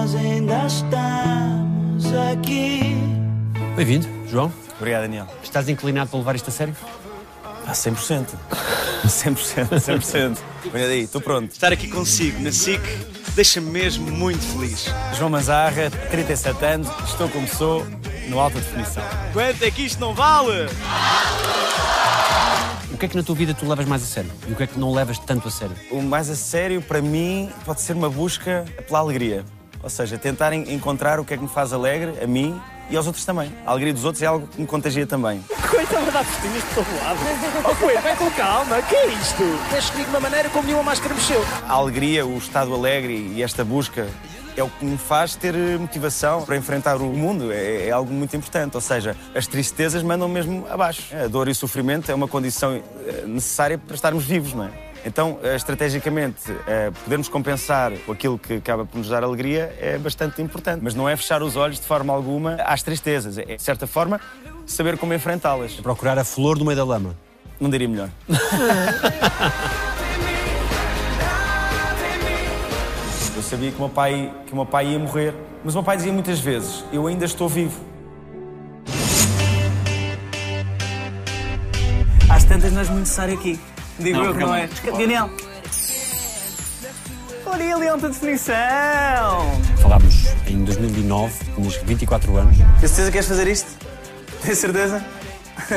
nós ainda estamos aqui. Bem-vindo, João. Obrigado, Daniel. Estás inclinado para levar isto a sério? Ah, 100%. 100%, 100%. Olha daí, estou pronto. Estar aqui consigo na SIC deixa-me mesmo muito feliz. João Manzarra, 37 anos, estou como sou, no alta definição. Quanto é que isto não vale? O que é que na tua vida tu levas mais a sério? E o que é que não levas tanto a sério? O mais a sério, para mim, pode ser uma busca pela alegria. Ou seja, tentar en- encontrar o que é que me faz alegre, a mim e aos outros também. A alegria dos outros é algo que me contagia também. Estava a dar festinhas de todo lado. Oh, Coelho, vai com calma. Que é isto? Mexe comigo de uma maneira como nenhuma máscara mexeu. A alegria, o estado alegre e esta busca é o que me faz ter eh, motivação para enfrentar o mundo. É, é algo muito importante. Ou seja, as tristezas mandam mesmo abaixo. A dor e o sofrimento é uma condição eh, necessária para estarmos vivos, não é? Então, eh, estrategicamente, eh, podermos compensar com aquilo que acaba por nos dar alegria é bastante importante. Mas não é fechar os olhos de forma alguma às tristezas. É, de certa forma, saber como enfrentá-las. Procurar a flor no meio da lama. Não diria melhor. Eu sabia que o meu pai, que o meu pai ia morrer, mas o meu pai dizia muitas vezes: Eu ainda estou vivo. Às tantas não és muito necessário aqui. Digo Não, eu que não é. Daniel. Olha ele, alta definição. Falámos em 2009, tinhas 24 anos. Tens certeza que queres fazer isto? Tens certeza?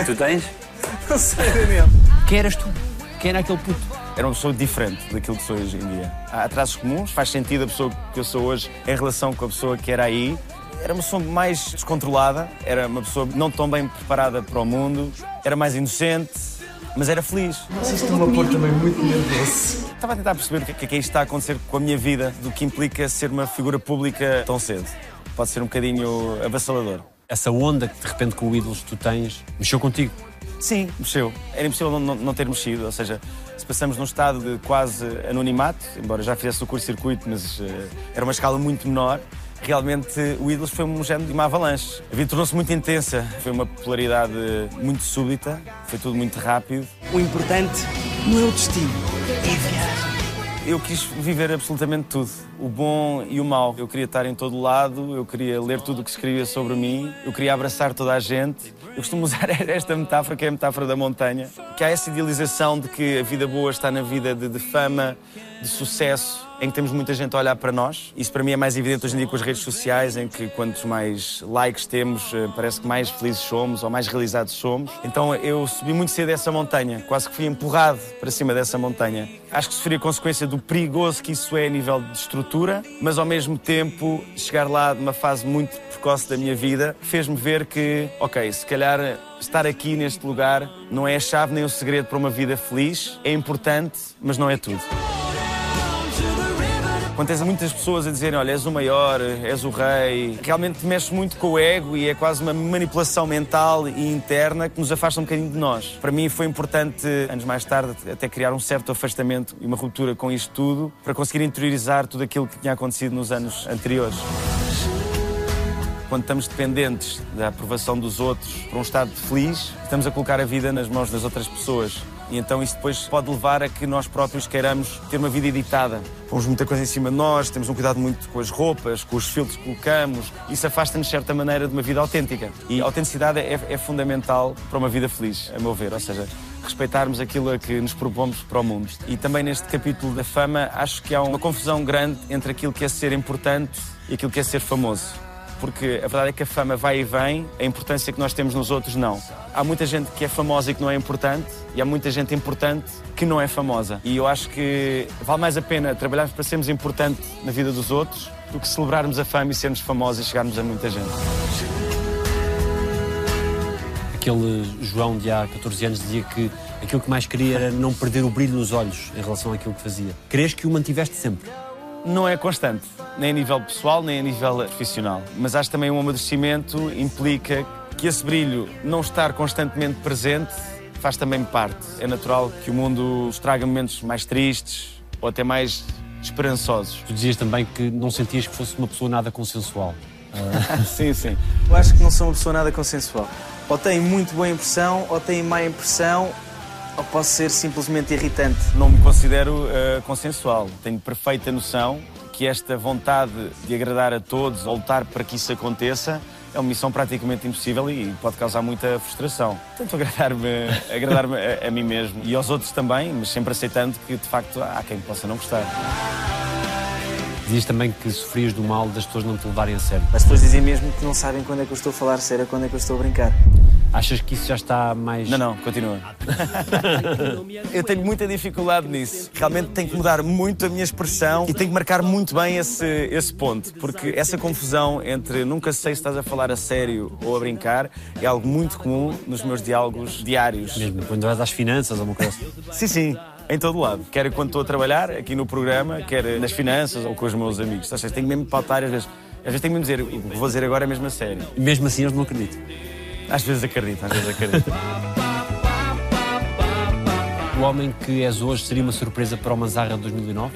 Tu tens? Não sei, Daniel. Quem eras tu? Quem era aquele puto? Era uma pessoa diferente daquilo que sou hoje em dia. Há traços comuns, faz sentido a pessoa que eu sou hoje em relação com a pessoa que era aí. Era uma pessoa mais descontrolada, era uma pessoa não tão bem preparada para o mundo, era mais inocente, mas era feliz. Estou-me a pôr também muito nervoso. Estava a tentar perceber o que é que é isto está a acontecer com a minha vida, do que implica ser uma figura pública tão cedo. Pode ser um bocadinho avassalador. Essa onda que de repente com o ídolos tu tens mexeu contigo. Sim, mexeu. Era impossível não, não- não ter mexido, ou seja, se passamos num estado de quase anonimato, embora já fizesse o curto-circuito, mas eh, era uma escala muito menor, realmente o Ídolos foi um género de uma avalanche. A vida tornou-se muito intensa, foi uma popularidade muito súbita, foi tudo muito rápido. O importante não é o destino, é a viagem. Eu quis viver absolutamente tudo, o bom e o mau. Eu queria estar em todo lado, eu queria ler tudo o que escrevia sobre mim, eu queria abraçar toda a gente. Eu costumo usar esta metáfora, que é a metáfora da montanha, que há essa idealização de que a vida boa está na vida de, de fama, de sucesso, em que temos muita gente a olhar para nós. Isso para mim é mais evidente hoje em dia com as redes sociais, em que quantos mais likes temos, eh, parece que mais felizes somos ou mais realizados somos. Então eu subi muito cedo essa montanha, quase que fui empurrado para cima dessa montanha. Acho que sofri a consequência do perigoso que isso é a nível de estrutura, mas ao mesmo tempo chegar lá de uma fase muito precoce da minha vida fez-me ver que, ok, se calhar estar aqui neste lugar não é a chave nem o segredo para uma vida feliz, é importante, mas não é tudo. Quando tens muitas pessoas a dizerem, olha, és o maior, és o rei, realmente mexe muito com o ego e é quase uma manipulação mental e interna que nos afasta um bocadinho de nós. Para mim foi importante, anos mais tarde, até criar um certo afastamento e uma ruptura com isto tudo para conseguir interiorizar tudo aquilo que tinha acontecido nos anos anteriores. Quando estamos dependentes da aprovação dos outros por um estado feliz, estamos a colocar a vida nas mãos das outras pessoas. E então isso depois pode levar a que nós próprios queiramos ter uma vida editada. Pomos muita coisa em cima de nós, temos um cuidado muito com as roupas, com os filtros que colocamos. Isso afasta-nos, de certa maneira, de uma vida autêntica. E a autenticidade é, é fundamental para uma vida feliz, a meu ver. Ou seja, respeitarmos aquilo a que nos propomos para o mundo. E também neste capítulo da fama, acho que há uma confusão grande entre aquilo que é ser importante e aquilo que é ser famoso porque a verdade é que a fama vai e vem, a importância que nós temos nos outros não. Há muita gente que é famosa e que não é importante, e há muita gente importante que não é famosa. E eu acho que vale mais a pena trabalharmos para sermos importantes na vida dos outros do que celebrarmos a fama e sermos famosos e chegarmos a muita gente. Aquele João de há 14 anos dizia que aquilo que mais queria era não perder o brilho nos olhos em relação àquilo que fazia. Crês que o mantiveste sempre? Não é constante, nem a nível pessoal, nem a nível profissional. Mas acho também um amadurecimento implica que esse brilho não estar constantemente presente faz também parte. É natural que o mundo nos traga momentos mais tristes ou até mais esperançosos. Tu dizias também que não sentias que fosse uma pessoa nada consensual. sim, sim. Eu acho que não sou uma pessoa nada consensual. Ou tem muito boa impressão, ou tem má impressão, ou posso ser simplesmente irritante. Não me considero eh, consensual. Tenho perfeita noção que esta vontade de agradar a todos, ou lutar para que isso aconteça, é uma missão praticamente impossível e pode causar muita frustração. Tento agradar-me agradar a, a mim mesmo e aos outros também, mas sempre aceitando que de facto há quem possa não gostar. Dizias também que sofrias do mal das pessoas não te levarem a sério. As pessoas dizem mesmo que não sabem quando é que eu estou a falar sério, quando é que eu estou a brincar. Achas que isso já está mais. Não, não, continua. eu tenho muita dificuldade nisso. Realmente tenho que mudar muito a minha expressão e tenho que marcar muito bem esse, esse ponto, porque essa confusão entre nunca sei se estás a falar a sério ou a brincar é algo muito comum nos meus diálogos diários. Mesmo quando vais às finanças ou uma coisa assim. Sim, sim. Em todo lado. Quer quando estou a trabalhar aqui no programa, quer nas finanças ou com os meus amigos. Ou seja, tenho mesmo que pautar às vezes. Às vezes tenho mesmo dizer, o que vou dizer agora é mesmo a sério. E mesmo assim eles não acreditam. Às vezes acredito, às vezes acredito. O homem que és hoje seria uma surpresa para o Manzarra de 2009?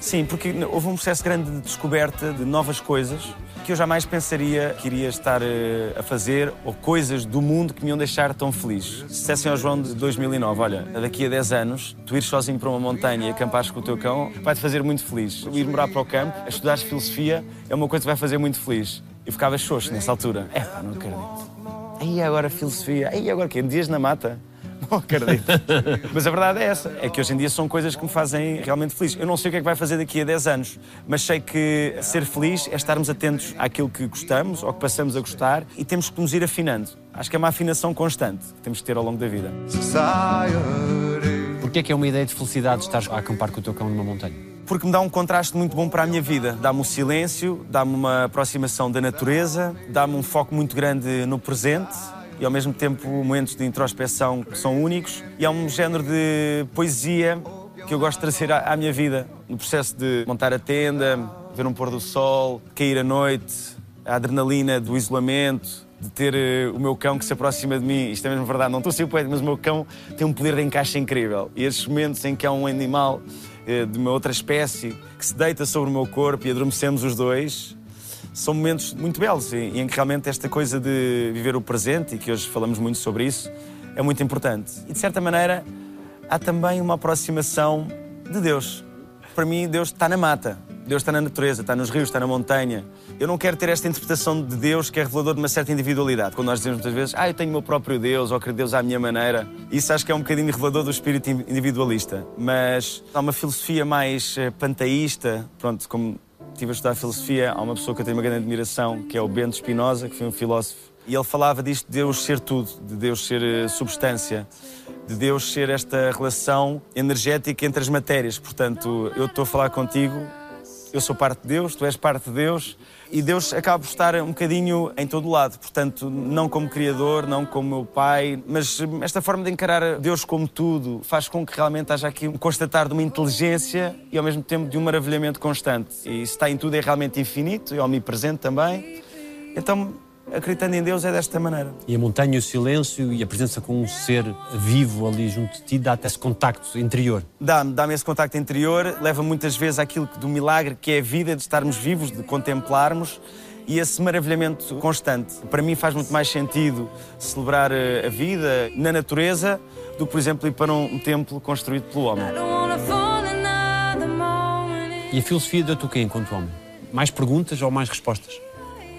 Sim, porque houve um processo grande de descoberta de novas coisas que eu jamais pensaria que iria estar eh, a fazer ou coisas do mundo que me iam deixar tão feliz. Se dissessem ao João de 2009, olha, daqui a 10 anos, tu ires sozinho para uma montanha e acampares com o teu cão, vai-te fazer muito feliz. Ir morar para o campo, a estudar filosofia, é uma coisa que vai fazer muito feliz. E ficava xoxo nessa altura. É pá, não acredito. Aí agora filosofia, aí agora quê? Dias na mata? Não acredito. mas a verdade é essa: é que hoje em dia são coisas que me fazem realmente feliz. Eu não sei o que é que vai fazer daqui a 10 anos, mas sei que ser feliz é estarmos atentos àquilo que gostamos ou que passamos a gostar e temos que nos ir afinando. Acho que é uma afinação constante que temos que ter ao longo da vida. Porquê é que é uma ideia de felicidade estar a acampar com o teu cão numa montanha? Porque me dá um contraste muito bom para a minha vida. Dá-me o um silêncio, dá-me uma aproximação da natureza, dá-me um foco muito grande no presente e ao mesmo tempo momentos de introspeção que são únicos. E é um género de poesia que eu gosto de trazer à, minha vida, no processo de montar a tenda, ver um pôr do sol, cair à noite, a adrenalina do isolamento, de ter uh, o meu cão que se aproxima de mim. Isto é mesmo verdade, não estou a ser poeta, mas o meu cão tem um poder de encaixe incrível. E esses momentos em que há um animal eh, de uma outra espécie que se deita sobre o meu corpo e adormecemos os dois, são momentos muito belos e em que realmente esta coisa de viver o presente, e que hoje falamos muito sobre isso, é muito importante. E de certa maneira, há também uma aproximação de Deus. Para mim, Deus está na mata. Deus está na natureza, está nos rios, está na montanha. Eu não quero ter esta interpretação de Deus que é revelador de uma certa individualidade. Quando nós dizemos muitas vezes, ah, eu tenho o meu próprio Deus, ou quero Deus à minha maneira. Isso acho que é um bocadinho revelador do espírito individualista. Mas há uma filosofia mais eh, panteísta, pronto, como estive a estudar filosofia, há uma pessoa que eu tenho uma grande admiração, que é o Bento Spinoza, que foi um filósofo. E ele falava disto de Deus ser tudo, de Deus ser eh, substância de Deus ser esta relação energética entre as matérias. Portanto, eu estou a falar contigo eu sou parte de Deus, tu és parte de Deus e Deus acaba por estar um bocadinho em todo lado. Portanto, não como Criador, não como meu Pai, mas esta forma de encarar Deus como tudo faz com que realmente haja aqui um constatar de uma inteligência e ao mesmo tempo de um maravilhamento constante. E se está em tudo é realmente infinito e omnipresente também. Então, acreditando em Deus é desta maneira. E a montanha, o silêncio e a presença com um ser vivo ali junto de ti dá-te esse contacto interior. Dá-me, dá-me esse contacto interior, leva muitas vezes àquilo do milagre que é a vida, de estarmos vivos, de contemplarmos e esse maravilhamento constante. Para mim faz muito mais sentido celebrar eh, a vida na natureza do que, por exemplo, ir para um templo construído pelo homem. E a filosofia deu-te o quê enquanto homem? Mais perguntas ou mais respostas?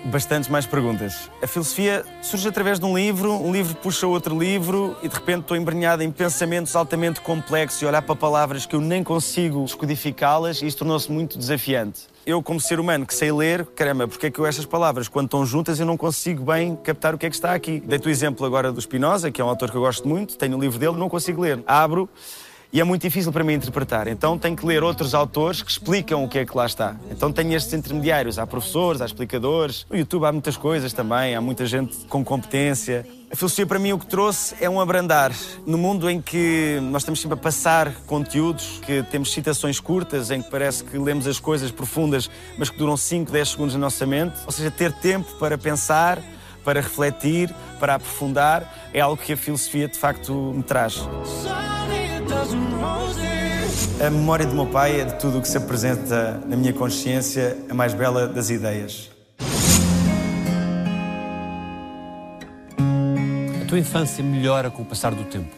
Bastantes mais perguntas. A filosofia surge através de um livro, um livro puxa outro livro e de repente estou embrenhado em pensamentos altamente complexos e olhar para palavras que eu nem consigo descodificá-las e isso tornou-se muito desafiante. Eu, como ser humano que sei ler, caramba, porque é que eu estas palavras, quando estão juntas, eu não consigo bem captar o que é que está aqui? Dei-te o exemplo agora do Spinoza, que é um autor que eu gosto muito, tenho o um livro dele, não consigo ler. Abro e é muito difícil para mim interpretar. Então tenho que ler outros autores que explicam o que é que lá está. Então tenho estes intermediários, há professores, há explicadores. No YouTube há muitas coisas também, há muita gente com competência. A filosofia para mim o que trouxe é um abrandar. No mundo em que nós estamos sempre a passar conteúdos, que temos citações curtas, em que parece que lemos as coisas profundas, mas que duram 5, 10 segundos na nossa mente. Ou seja, ter tempo para pensar, para refletir, para aprofundar, é algo que a filosofia de facto me traz. A memória do meu pai é de tudo o que se apresenta na minha consciência a mais bela das ideias. A tua infância melhora com o passar do tempo?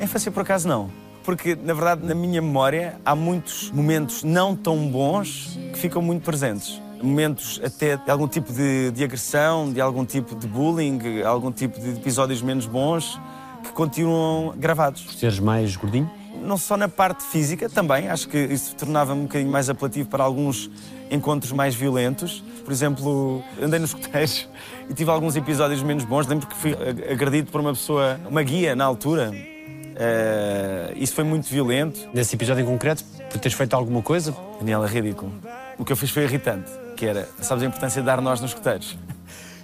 A infância, por acaso, não. porque, na verdade, na minha memória, há muitos momentos não tão bons que ficam muito presentes. Momentos até de algum tipo de, de agressão, de algum tipo de bullying, algum tipo de episódios menos bons que continuam gravados. Por seres mais gordinho? Não só na parte física, também. Acho que isso tornava-me um bocadinho mais apelativo para alguns encontros mais violentos. Por exemplo, andei nos escuteiros e tive alguns episódios menos bons. Lembro que fui agredido por uma pessoa, uma guia na altura. Uh, isso foi muito violento. Nesse episódio em concreto, por teres feito alguma coisa? Daniel, é ridículo. O que eu fiz foi irritante, que era, sabes a importância de dar nós nos escuteiros?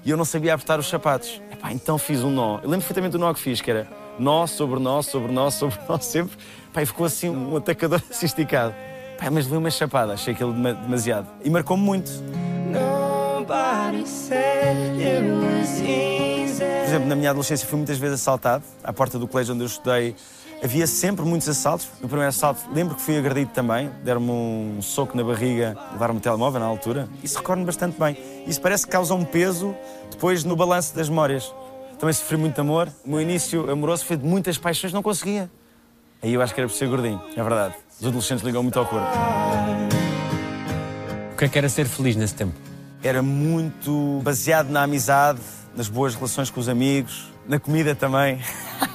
E eu não sabia apertar os sapatos. Epá, então fiz um nó. Eu lembro perfeitamente do nó que fiz, que era nó sobre nó, sobre nó, sobre nó, sempre. Epá, e ficou assim um atacador assim esticado. Epá, mas levei uma chapada, achei aquilo demasiado. E marcou-me muito. Por exemplo, na minha adolescência fui muitas vezes assaltado. À porta do colégio onde eu estudei havia sempre muitos assaltos. No primeiro assalto lembro que fui agredido também. Deram-me um soco na barriga, levaram-me o telemóvel na altura. Isso recordo-me bastante bem. Isso parece que causa um peso depois no balanço das memórias. Também sofri muito amor. O meu início amoroso foi de muitas paixões, não conseguia. Aí eu acho que era por ser gordinho, é verdade. Os adolescentes ligam muito ao corpo. O que é que era ser feliz nesse tempo? Era muito baseado na amizade, nas boas relações com os amigos, na comida também.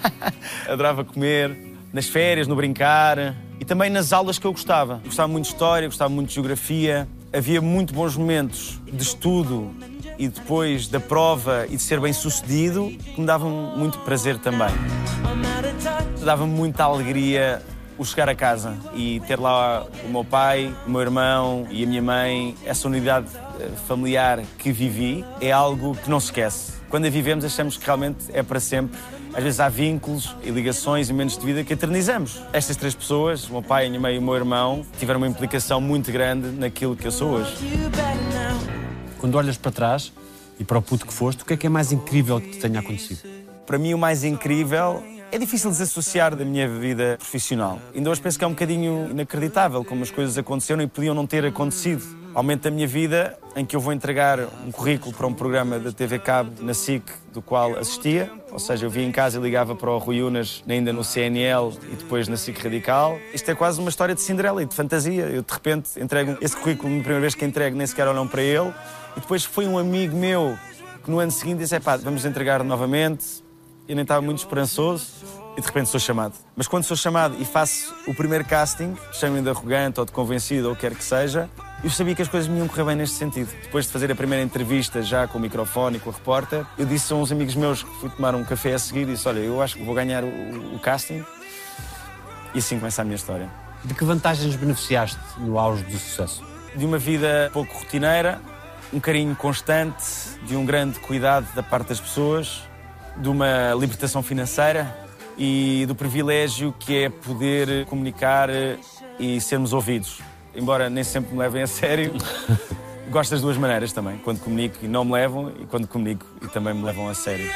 Adorava comer, nas férias, no brincar e também nas aulas que eu gostava. Gostava muito de história, gostava muito de geografia. Havia muito bons momentos de estudo e depois da prova e de ser bem sucedido que me davam muito prazer também. Dava-me muita alegria o chegar a casa e ter lá o meu pai, o meu irmão e a minha mãe, essa unidade eh, familiar que vivi, é algo que não se esquece. Quando a vivemos, achamos que realmente é para sempre. Às vezes há vínculos e ligações e momentos de vida que eternizamos. Estas três pessoas, o meu pai, a minha mãe e o meu irmão, tiveram uma implicação muito grande naquilo que eu sou hoje. Quando olhas para trás e para o puto que foste, o que é que é mais incrível que te tenha acontecido? Para mim, o mais incrível é difícil desassociar da minha vida profissional. Ainda hoje penso que é um bocadinho inacreditável como as coisas aconteceram e podiam não ter acontecido. Ao momento da minha vida em que eu vou entregar um currículo para um programa da TV Cabo na SIC, do qual assistia, ou seja, eu via em casa e ligava para o Rui Unas, ainda no CNL e depois na SIC Radical. Isto é quase uma história de Cinderela e de fantasia. Eu de repente entrego esse currículo, na primeira vez que entrego, nem sequer olham para ele. E depois foi um amigo meu que no ano seguinte disse: pá, vamos entregar novamente eu nem estava muito esperançoso e de repente sou chamado. Mas quando sou chamado e faço o primeiro casting, chamem de arrogante ou de convencido ou o que quer que seja, eu sabia que as coisas me iam correr bem neste sentido. Depois de fazer a primeira entrevista já com o microfone e com a repórter, eu disse a uns amigos meus que fui tomar um café a seguir, disse, olha, eu acho que vou ganhar o, o casting. E assim começa a minha história. De que vantagens beneficiaste no auge do sucesso? De uma vida pouco rotineira, um carinho constante, de um grande cuidado da parte das pessoas, de uma libertação financeira e do privilégio que é poder comunicar e sermos ouvidos. Embora nem sempre me levem a sério, gosto das duas maneiras também. Quando comunico e não me levam, e quando comunico e também me levam a sério.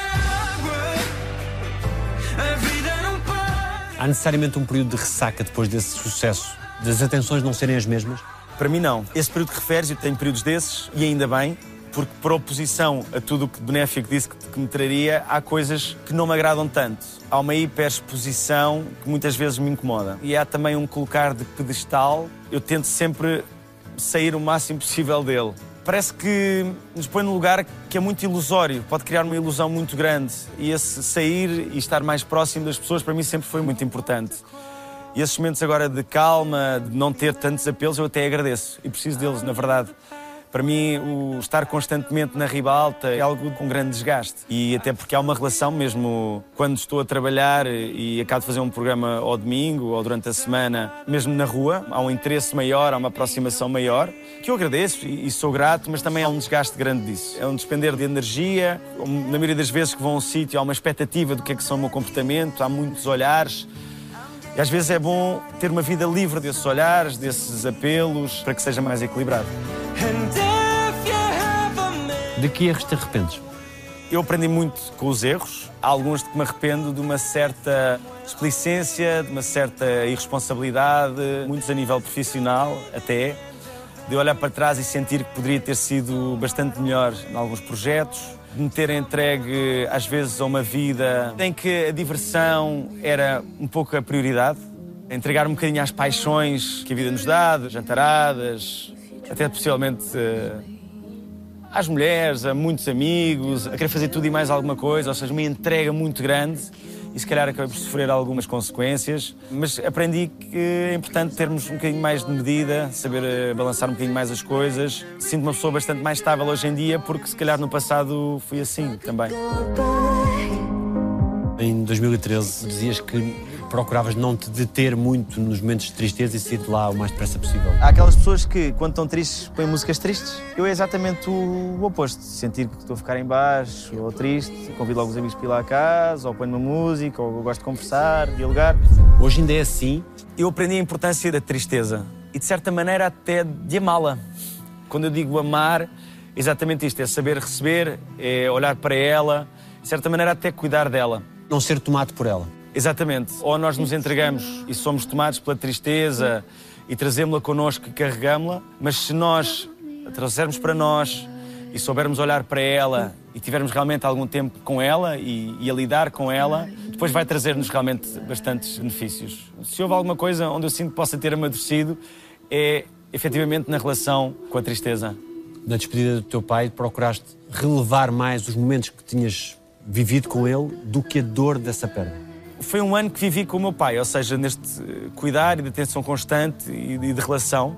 Há necessariamente um período de ressaca depois desse sucesso? Das atenções não serem as mesmas? Para mim, não. Esse período que referes, eu tenho períodos desses, e ainda bem, porque por oposição a tudo o que benéfico disse que, me traria, há coisas que não me agradam tanto. Há uma hiperexposição que muitas vezes me incomoda. E há também um colocar de pedestal. Eu tento sempre sair o máximo possível dele. Parece que nos põe num lugar que é muito ilusório, pode criar uma ilusão muito grande. E esse sair e estar mais próximo das pessoas, para mim, sempre foi muito importante. E esses momentos agora de calma, de não ter tantos apelos, eu até agradeço. E preciso deles, na verdade. Para mim, o estar constantemente na ribalta é algo com grande desgaste. E até porque há uma relação, mesmo quando estou a trabalhar e acabo de fazer um programa ao domingo ou durante a semana, mesmo na rua, há um interesse maior, há uma aproximação maior, que eu agradeço e sou grato, mas também há um desgaste grande disso. É um despender de energia. Na maioria das vezes que vão a um sítio, há uma expectativa do que é que são o meu comportamento, há muitos olhares. E às vezes é bom ter uma vida livre desses olhares, desses apelos, para que seja mais equilibrado. De que erros te arrependes? Eu aprendi muito com os erros. Há alguns de que me arrependo de uma certa explicência, de uma certa irresponsabilidade, muitos a nível profissional até, de olhar para trás e sentir que poderia ter sido bastante melhor em alguns projetos, de me ter entregue às vezes a uma vida em que a diversão era um pouco a prioridade entregar um bocadinho às paixões que a vida nos dá, jantaradas, até possivelmente eh, às mulheres, a muitos amigos, a querer fazer tudo e mais alguma coisa, ou seja, uma entrega muito grande e se calhar acabei por sofrer algumas consequências, mas aprendi que é importante termos um bocadinho mais de medida, saber eh, balançar um bocadinho mais as coisas. Sinto-me uma pessoa bastante mais estável hoje em dia porque se calhar no passado fui assim também. Em 2013 dizias que procuravas não te deter muito nos momentos de tristeza e sair de lá o mais depressa possível. Há aquelas pessoas que, quando estão tristes, põem músicas tristes. Eu é exatamente o, o oposto. Sentir que estou a ficar em baixo ou triste, convido logo os amigos para ir lá a casa, ou ponho uma música, ou gosto de conversar, dialogar. Hoje ainda é assim. Eu aprendi a importância da tristeza e, de certa maneira, até de amá-la. Quando eu digo amar, exatamente isto: é saber receber, é olhar para ela, de certa maneira, até cuidar dela. Não ser tomado por ela. Exatamente. Ou nós nos entregamos e somos tomados pela tristeza e trazemos-la connosco e carregamos-la, mas se nós a trouxermos para nós e soubermos olhar para ela e tivermos realmente algum tempo com ela e, e a lidar com ela, depois vai trazer-nos realmente bastantes benefícios. Se houve alguma coisa onde eu sinto que possa ter amadurecido, é efetivamente na relação com a tristeza. Na despedida do teu pai, procuraste relevar mais os momentos que tinhas vivido com ele do que a dor dessa perda foi um ano que vivi com o meu pai, ou seja, neste eh, cuidar e de atenção constante e de, relação,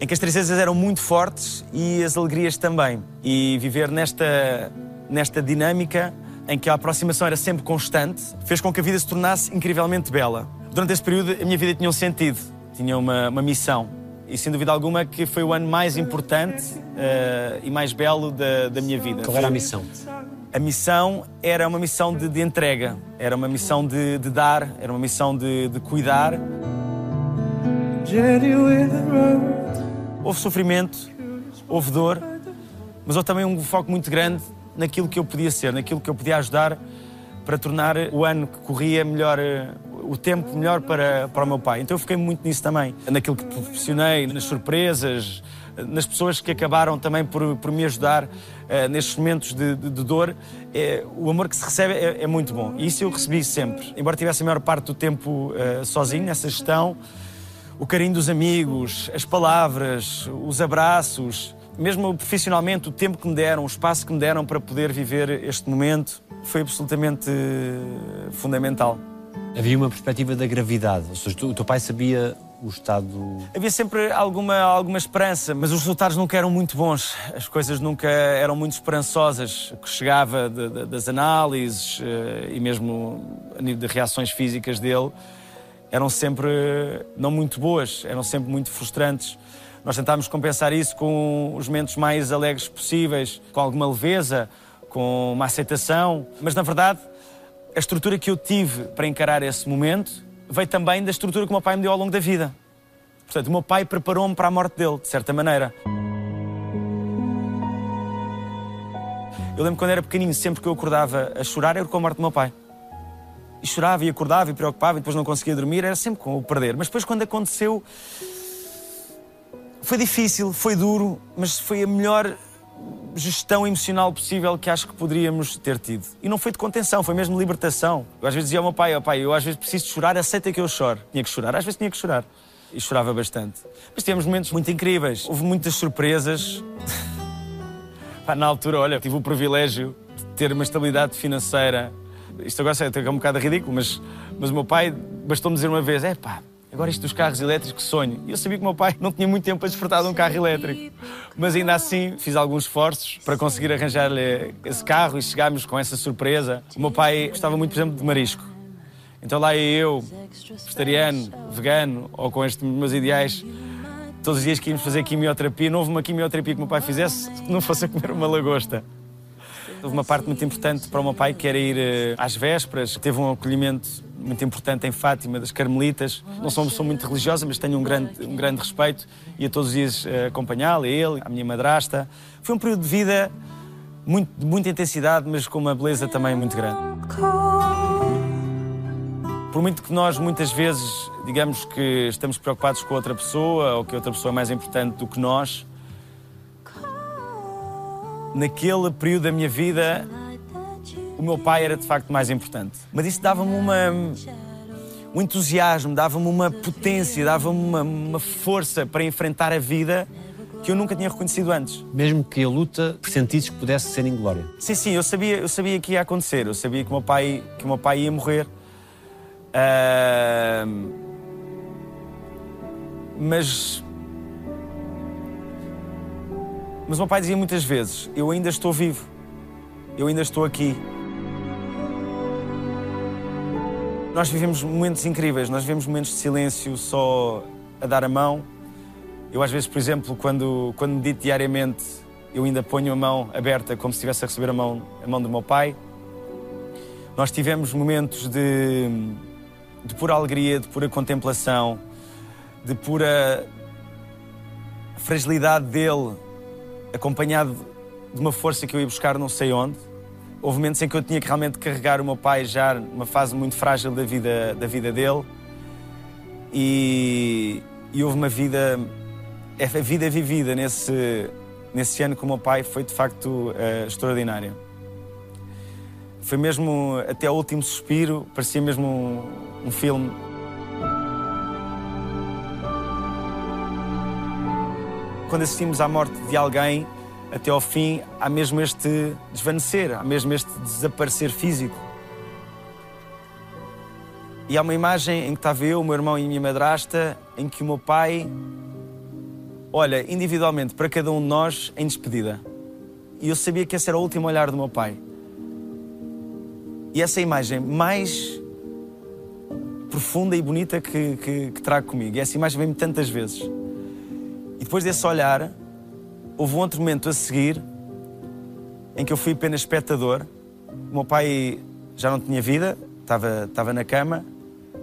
em que as tristezas eram muito fortes e as alegrias também. E viver nesta, nesta dinâmica em que a aproximação era sempre constante, fez com que a vida se tornasse incrivelmente bela. Durante esse período, a minha vida tinha um sentido, tinha uma, uma missão. E sem dúvida alguma que foi o ano mais importante uh, e mais belo da, da minha vida. Qual era a missão? A missão era uma missão de, de entrega, era uma missão de, de, dar, era uma missão de, de cuidar. Houve sofrimento, houve dor, mas houve também um foco muito grande naquilo que eu podia ser, naquilo que eu podia ajudar para tornar o ano que corria melhor, o tempo melhor para, para o meu pai. Então eu fiquei muito nisso também, naquilo que proporcionei, nas surpresas, nas pessoas que acabaram também por, por me ajudar uh, nestes momentos de, de, de dor. É, o amor que se recebe é, é, muito bom. E isso eu recebi sempre. Embora tivesse a maior parte do tempo uh, sozinho nessa gestão, o carinho dos amigos, as palavras, os abraços, mesmo profissionalmente, o tempo que me deram, o espaço que me deram para poder viver este momento, foi absolutamente fundamental. Havia uma perspectiva da gravidade, ou seja, o teu pai sabia o estado. Havia sempre alguma, alguma esperança, mas os resultados nunca eram muito bons. As coisas nunca eram muito esperançosas. O que chegava de, de, das análises eh, e mesmo a nível de reações físicas dele eram sempre não muito boas, eram sempre muito frustrantes. Nós tentámos compensar isso com os momentos mais alegres possíveis, com alguma leveza, com uma aceitação, mas na verdade a estrutura que eu tive para encarar esse momento veio também da estrutura que o meu pai me deu ao longo da vida. Portanto, o meu pai preparou-me para a morte dele, de certa maneira. Eu lembro quando era pequenino, sempre que eu acordava a chorar, era com a morte do meu pai. E chorava e acordava e preocupava e depois não conseguia dormir, era sempre com o perder. Mas depois, quando aconteceu, foi difícil, foi duro, mas foi a melhor gestão emocional possível que acho que poderíamos ter tido. E não foi de contenção, foi mesmo libertação. Eu às vezes dizia ao meu pai, oh, pai, eu às vezes preciso chorar, aceita que eu chore. Tinha que chorar, às vezes tinha que chorar. E chorava bastante. Mas tivemos momentos muito incríveis. Houve muitas surpresas. Na altura, olha, tive o privilégio de ter uma estabilidade financeira. Isto agora é um bocado ridículo, mas, mas o meu pai bastou-me dizer uma vez: é pá, Agora isto dos carros elétricos, sonho. E eu sabia que o meu pai não tinha muito tempo para desfrutar de um carro elétrico. Mas ainda assim fiz alguns esforços para conseguir arranjar-lhe esse carro e chegámos com essa surpresa. O meu pai gostava muito, por exemplo, de marisco. Então lá eu, vegetariano, vegano ou com estes meus ideais, todos os dias que íamos fazer quimioterapia, não houve uma quimioterapia que o meu pai fizesse que não fosse a comer uma lagosta. Houve uma parte muito importante para o meu pai que era ir eh, às vésperas, teve um acolhimento muito importante em Fátima, das Carmelitas. Não sou uma pessoa muito religiosa, mas tenho um grande, um grande respeito e a todos os dias eh, acompanhá-lo, a ele, a minha madrasta. Foi um período de vida muito, de muita intensidade, mas com uma beleza também muito grande. Por muito que nós muitas vezes digamos que estamos preocupados com outra pessoa ou que outra pessoa é mais importante do que nós, naquele período da minha vida o meu pai era de facto mais importante. Mas isso dava-me uma, um entusiasmo, dava-me uma potência, dava-me uma, uma força para enfrentar a vida que eu nunca tinha reconhecido antes. Mesmo que a luta pressentisses que pudesse ser inglória. Sim, sim, eu sabia, eu sabia que ia acontecer, eu sabia que o meu pai, que o meu pai ia morrer. Ahm, mas. Mas o meu pai dizia muitas vezes: Eu ainda estou vivo, eu ainda estou aqui. Nós vivemos momentos incríveis, nós vivemos momentos de silêncio só a dar a mão. Eu, às vezes, por exemplo, quando, quando medito diariamente, eu ainda ponho a mão aberta como se estivesse a receber a mão, a mão do meu pai. Nós tivemos momentos de, de pura alegria, de pura contemplação, de pura fragilidade dele, acompanhado de uma força que eu ia buscar não sei onde. Houve momentos em que eu tinha que realmente carregar o meu pai já numa fase muito frágil da vida, da vida dele. E, e houve uma vida, a vida vivida nesse, nesse ano com o meu pai foi de facto eh, extraordinária. Foi mesmo até o último suspiro, parecia mesmo um, um filme. Quando assistimos à morte de alguém, até ao fim, há mesmo este desvanecer, há mesmo este desaparecer físico. E há uma imagem em que estava eu, o meu irmão e a minha madrasta, em que o meu pai olha individualmente para cada um de nós em despedida. E eu sabia que esse era o último olhar do meu pai. E essa é imagem mais profunda e bonita que, que, que trago comigo. E essa imagem vem-me tantas vezes. E depois desse olhar, houve um outro momento a seguir em que eu fui apenas espectador. O meu pai já não tinha vida, estava, estava na cama,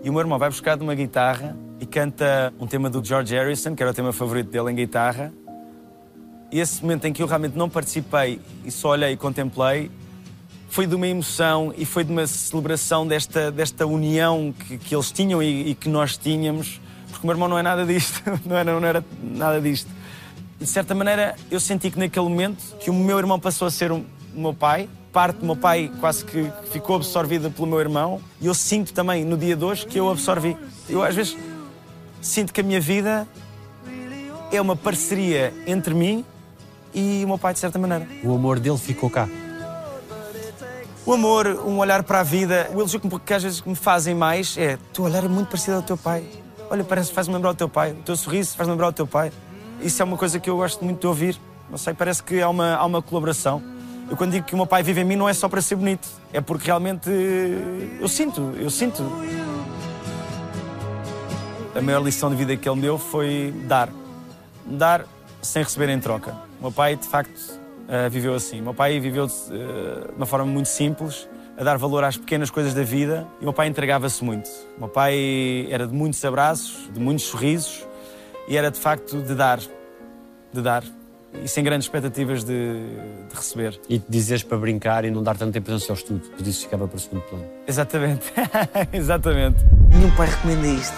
e o meu irmão vai buscar de uma guitarra e canta um tema do George Harrison, que era o tema favorito dele em guitarra. E esse momento em que eu realmente não participei e só olhei e contemplei, foi de uma emoção e foi de uma celebração desta, desta união que, que eles tinham e, e que nós tínhamos, porque o meu irmão não é nada disto, não era, não era nada disto. E de certa maneira eu senti que naquele momento que o meu irmão passou a ser o meu pai, parte do meu pai quase que ficou absorvida pelo meu irmão, e eu sinto também no dia de hoje que eu absorvi. Eu às vezes sinto que a minha vida é uma parceria entre mim e o meu pai, de certa maneira. O amor dele ficou cá. O amor, um olhar para a vida, o elogio que às vezes me fazem mais é: o teu olhar é muito parecido ao teu pai. Olha, parece faz-me lembrar o teu pai. O teu sorriso faz-me lembrar o teu pai. Isso é uma coisa que eu gosto muito de ouvir. Não sei, parece que há uma, há uma colaboração. Eu quando digo que o meu pai vive em mim não é só para ser bonito, é porque realmente eu sinto, eu sinto. A maior lição de vida que ele me deu foi dar. Dar sem receber em troca. O meu pai, de facto, uh, viveu assim. O meu pai viveu uh, de uma forma muito simples, a dar valor às pequenas coisas da vida e o meu pai entregava-se muito. O meu pai era de muitos abraços, de muitos sorrisos e era de facto de dar, de dar e sem grandes expectativas de, de receber. E te dizes para brincar e não dar tanta importância ao estudo, por isso ficava para o segundo plano. Exatamente, exatamente. Nenhum pai recomenda isto.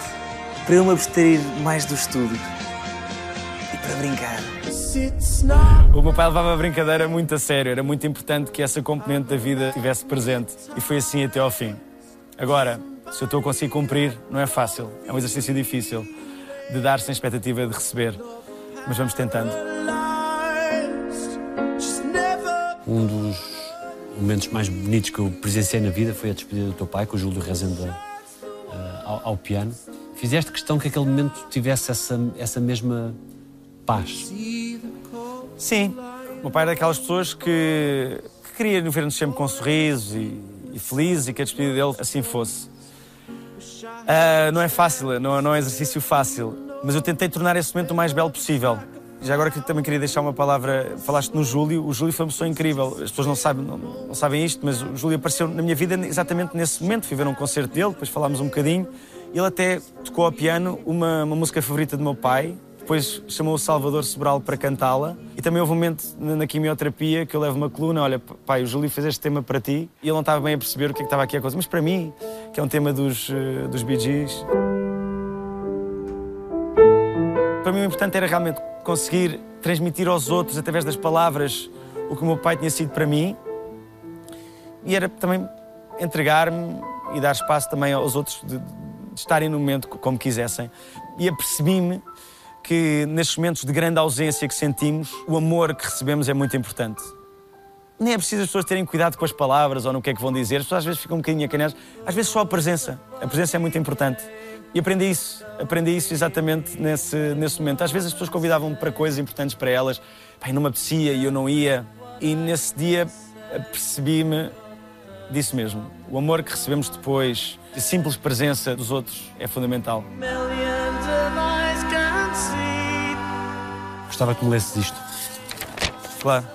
Para eu me abstrair mais do estudo para brincar. O meu pai levava a brincadeira muito a sério, era muito importante que essa componente da vida estivesse presente e foi assim até ao fim. Agora, se eu estou a conseguir cumprir, não é fácil, é um exercício difícil de dar sem expectativa de receber, mas vamos tentando. Um dos momentos mais bonitos que eu presenciei na vida foi a despedida do teu pai, com o Júlio Rezenda uh, ao, ao, piano. Fizeste questão que aquele momento tivesse essa, essa mesma paz. Sim, o meu pai era daquelas pessoas que, que queria ver-nos sempre com sorrisos e, e felizes e que a despedida dele assim fosse. Uh, não é fácil, não, não é exercício fácil, mas eu tentei tornar esse momento o mais belo possível. Já agora que também queria deixar uma palavra, falaste no Júlio, o Júlio foi uma pessoa incrível. As pessoas não sabem, não, não, sabem isto, mas o Júlio apareceu na minha vida exatamente nesse momento. Fui ver um concerto dele, depois falámos um bocadinho. Ele até tocou ao piano uma, uma música favorita do meu pai, depois chamou o Salvador Sobral para cantá-la. E também houve um momento na quimioterapia que eu levo uma coluna, olha, pai, o Júlio fez este tema para ti. E ele não estava bem a perceber o que, é que estava aqui a coisa. Mas para mim, que é um tema dos, uh, dos Bee Gees... Para mim o importante era realmente conseguir transmitir aos outros, através das palavras, o que o meu pai tinha sido para mim. E era também entregar-me e dar espaço também aos outros de, de estarem no momento como quisessem. E apercebi-me que nestes momentos de grande ausência que sentimos, o amor que recebemos é muito importante. Nem é preciso as pessoas terem cuidado com as palavras ou no que é que vão dizer. As pessoas às vezes ficam um bocadinho acanhadas. Às vezes só a presença. A presença é muito importante. E aprendi isso. Aprendi isso exatamente nesse, nesse momento. Às vezes as pessoas convidavam-me para coisas importantes para elas. Pai, não me apetecia e eu não ia. E nesse dia percebi-me disso mesmo. O amor que recebemos depois, a simples presença dos outros é fundamental. Gostava que me lesses isto. Claro.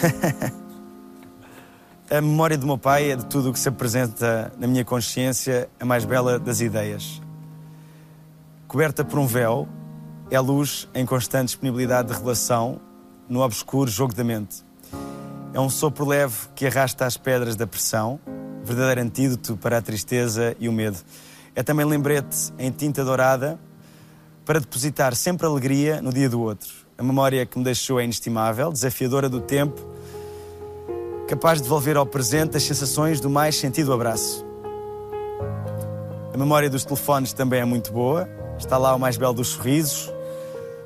a memória do meu pai é de tudo o que se apresenta na minha consciência a mais bela das ideias. Coberta por um véu, é luz em constante disponibilidade de revelação no obscuro jogo da mente. É um sopro leve que arrasta as pedras da pressão, verdadeiro antídoto para a tristeza e o medo. É também lembrete em tinta dourada para depositar sempre alegria no dia do outro. A memória que me deixou é inestimável, desafiadora do tempo, capaz de devolver ao presente as sensações do mais sentido abraço. A memória dos telefones também é muito boa, está lá o mais belo dos sorrisos.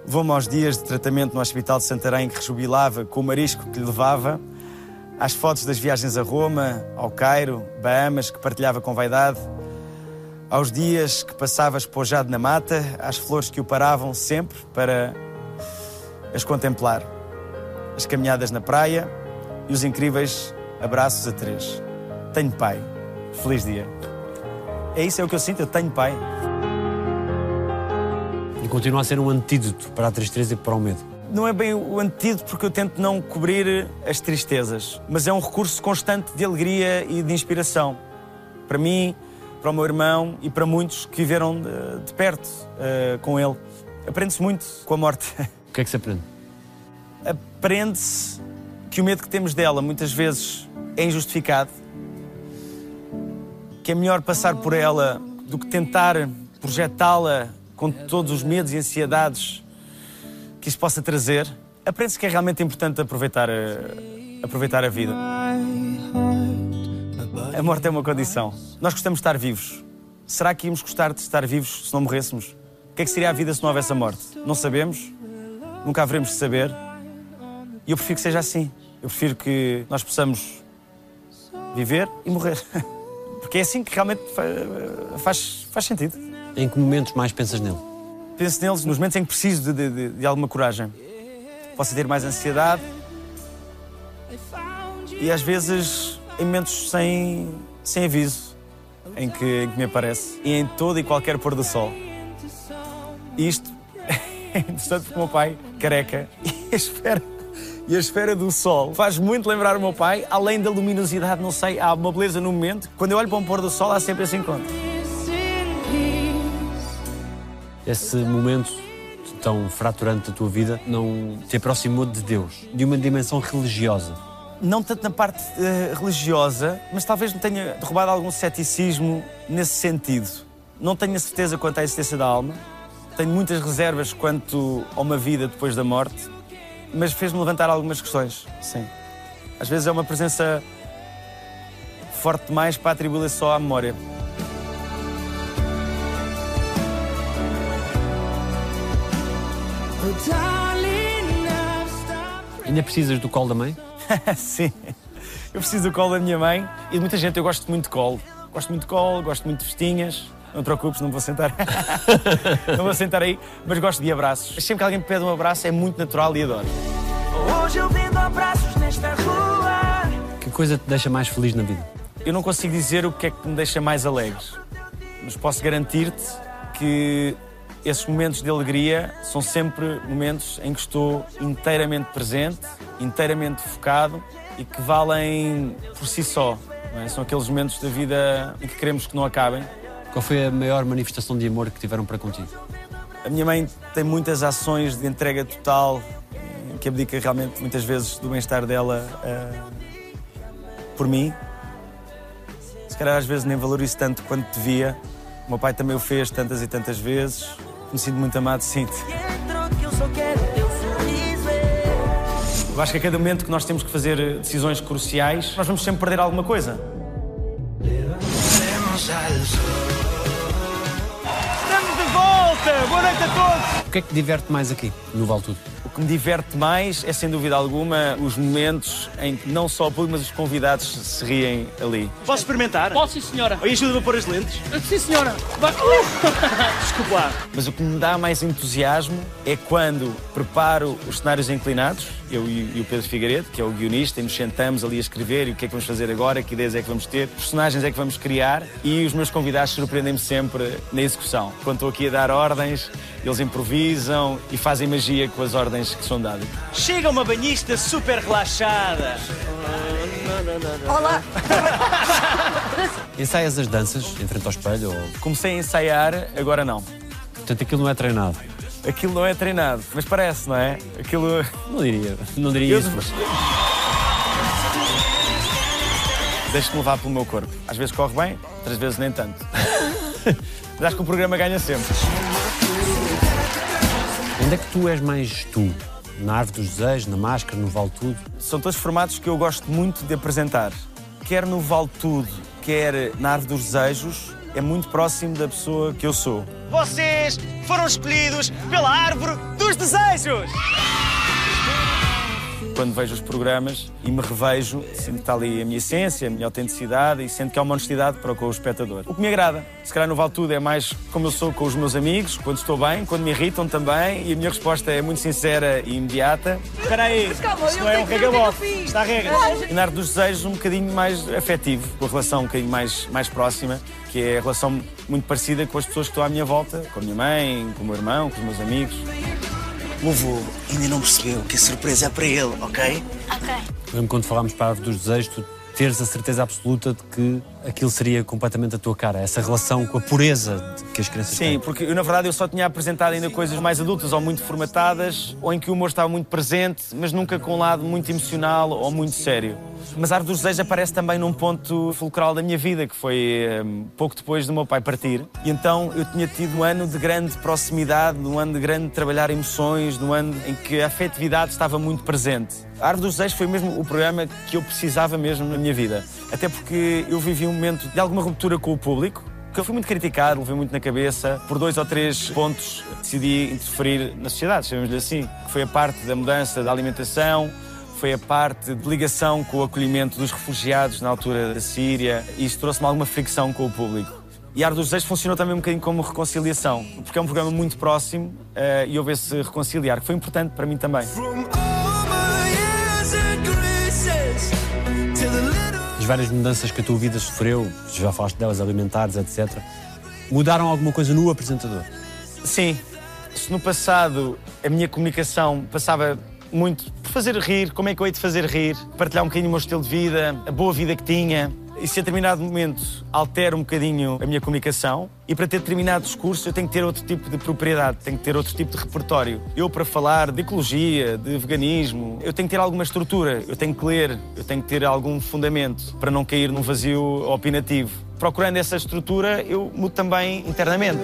Levou-me aos dias de tratamento no Hospital de Santarém que rejubilava com o marisco que lhe levava, às fotos das viagens a Roma, ao Cairo, Bahamas, que partilhava com vaidade, aos dias que passava espojado na mata, às flores que o paravam sempre para as contemplar, as caminhadas na praia e os incríveis abraços a três. Tenho pai. Feliz dia. É isso, é o que eu sinto, eu tenho pai. E continua a ser um antídoto para a tristeza e para o medo. Não é bem o antídoto porque eu tento não cobrir as tristezas, mas é um recurso constante de alegria e de inspiração. Para mim, para o meu irmão e para muitos que viveram de, de perto uh, com ele. Aprende-se muito com a morte. O que é que se aprende? Aprende-se que o medo que temos dela muitas vezes é injustificado, que é melhor passar por ela do que tentar projetá-la com todos os medos e ansiedades que isso possa trazer. Aprende-se que é realmente importante aproveitar a, aproveitar a vida. A morte é uma condição. Nós gostamos de estar vivos. Será que íamos gostar de estar vivos se não morrêssemos? O que é que seria a vida se não houvesse a morte? Não sabemos, nunca haveremos de saber. E eu prefiro que seja assim. Eu prefiro que nós possamos viver e morrer. Porque é assim que realmente faz, faz sentido. Em que momentos mais pensas nele? Penso neles nos momentos em que preciso de, de, de alguma coragem. Posso ter mais ansiedade. E às vezes em momentos sem, sem aviso, em que, em que me aparece. E em todo e qualquer pôr do sol. E isto é interessante porque o meu pai, careca, e espera e a esfera do sol faz muito lembrar o meu pai, além da luminosidade, não sei, há uma beleza no momento. Quando eu olho para um pôr do sol, há sempre esse encontro. Esse momento tão fraturante da tua vida não te aproximou de Deus, de uma dimensão religiosa? Não tanto na parte uh, religiosa, mas talvez me tenha derrubado algum ceticismo nesse sentido. Não tenho a certeza quanto à existência da alma, tenho muitas reservas quanto a uma vida depois da morte, mas fez-me levantar algumas questões, sim. Às vezes é uma presença forte demais para atribuí-la só à memória. Ainda precisas do colo da mãe? sim, eu preciso do colo da minha mãe e de muita gente. Eu gosto muito de colo. Gosto muito de colo, gosto muito de festinhas. Não te preocupes, não vou sentar. não vou sentar aí, mas gosto de abraços. Sempre que alguém me pede um abraço é muito natural e adoro. Hoje eu vendo abraços nesta rua. Que coisa te deixa mais feliz na vida? Eu não consigo dizer o que é que me deixa mais alegre, mas posso garantir-te que esses momentos de alegria são sempre momentos em que estou inteiramente presente, inteiramente focado e que valem por si só. É? São aqueles momentos da vida em que queremos que não acabem. Qual foi a maior manifestação de amor que tiveram para contigo? A minha mãe tem muitas ações de entrega total, que abdica realmente muitas vezes do bem-estar dela uh, por mim. Se calhar às vezes nem valorizo tanto quanto devia. O meu pai também o fez tantas e tantas vezes. Me sinto muito amado, sinto. Eu acho que a cada momento que nós temos que fazer decisões cruciais, nós vamos sempre perder alguma coisa. Estamos de volta! Boa noite a todos! O que é que te diverte mais aqui, no Vale Tudo? O que me diverte mais é, sem dúvida alguma, os momentos em que não só o público, mas os convidados se riem ali. Posso experimentar? Posso, sim, senhora. Oi, ajuda-me a pôr as lentes. Sim, senhora. Vai. Desculpa lá. Mas o que me dá mais entusiasmo é quando preparo os cenários inclinados, eu e, e o Pedro Figueiredo, que é o guionista, e nos sentamos ali a escrever e o que é que vamos fazer agora, que ideias é que vamos ter, que personagens é que vamos criar e os meus convidados surpreendem-me sempre na execução. Quando estou aqui a dar ordens, eles improvisam e fazem magia com as ordens que são dadas. Chega uma banhista super relaxada. Olá! Ensaias as danças em frente ao espelho? Ou... Comecei a ensaiar, agora não. Portanto, aquilo não é treinado. Aquilo não é treinado, mas parece, não é? Aquilo. Não diria, não diria Eu- isso. Mas... Deixo-me levar pelo meu corpo. Às vezes corre bem, outras vezes nem tanto. Mas acho que o programa ganha sempre. Onde é que tu és mais tu? Na Árvore dos Desejos, na Máscara, no Vale Tudo? São todos formatos que eu gosto muito de apresentar. Quer no Vale Tudo, quer na Árvore dos Desejos, é muito próximo da pessoa que eu sou. Vocês foram escolhidos pela árvore dos desejos. Quando vejo os programas e me revejo, sinto que está ali a minha essência, a minha autenticidade e sinto que há uma honestidade para com o espectador. O que me agrada. Se calhar no Vale Tudo é mais como eu sou com os meus amigos, quando estou bem, quando me irritam também, e a minha resposta é muito sincera e imediata. Espera aí. Isto é um que é. Está a regra. E na Arte dos Desejos um bocadinho mais afetivo, com a relação um bocadinho mais, mais próxima, que é a relação muito parecida com as pessoas que estão à minha volta, com a minha mãe, com o meu irmão, com os meus amigos. O avô ainda não percebeu que a surpresa é para ele, ok? Lembro quando falámos para a Árvore dos Desejos, tu teres a certeza absoluta de que aquilo seria completamente a tua cara, essa relação com a pureza que as crianças Sim, têm. porque eu, na verdade, eu só tinha apresentado ainda coisas mais adultas ou muito formatadas, ou em que o humor estava muito presente, mas nunca com um lado muito emocional ou muito sério. Mas a Árvore dos Desejos aparece também num ponto fulcral da minha vida, que foi hum, pouco depois do meu pai partir. E então eu tinha tido um ano de grande proximidade, um ano de grande trabalhar emoções, um ano em que a afetividade estava muito presente. A Árvore dos Desejos foi mesmo o programa que eu precisava mesmo na minha vida. Até porque eu vivi um momento de alguma ruptura com o público, que eu fui muito criticado, levei muito na cabeça. Por dois ou três pontos decidi interferir na sociedade, chamemos-lhe assim. Foi a parte da mudança da alimentação, foi a parte de ligação com o acolhimento dos refugiados na altura da Síria. E isso trouxe-me alguma fricção com o público. E a Arte dos Desejos funcionou também um bocadinho como reconciliação, porque é um programa muito próximo eh, e houve esse reconciliar, que foi importante para mim também. As várias mudanças que a tua vida sofreu, já falaste delas, alimentares, etc., mudaram alguma coisa no apresentador? Sim, se no passado a minha comunicação passava muito por fazer rir, como é que eu hei de fazer rir, partilhar um bocadinho o meu estilo de vida, a boa vida que tinha. E se a determinado momento altero um bocadinho a minha comunicação, e para ter determinado discurso eu tenho que ter outro tipo de propriedade, tenho que ter outro tipo de repertório. Eu, para falar de ecologia, de veganismo, eu tenho que ter alguma estrutura, eu tenho que ler, eu tenho que ter algum fundamento para não cair num vazio opinativo. Procurando essa estrutura, eu mudo também internamente.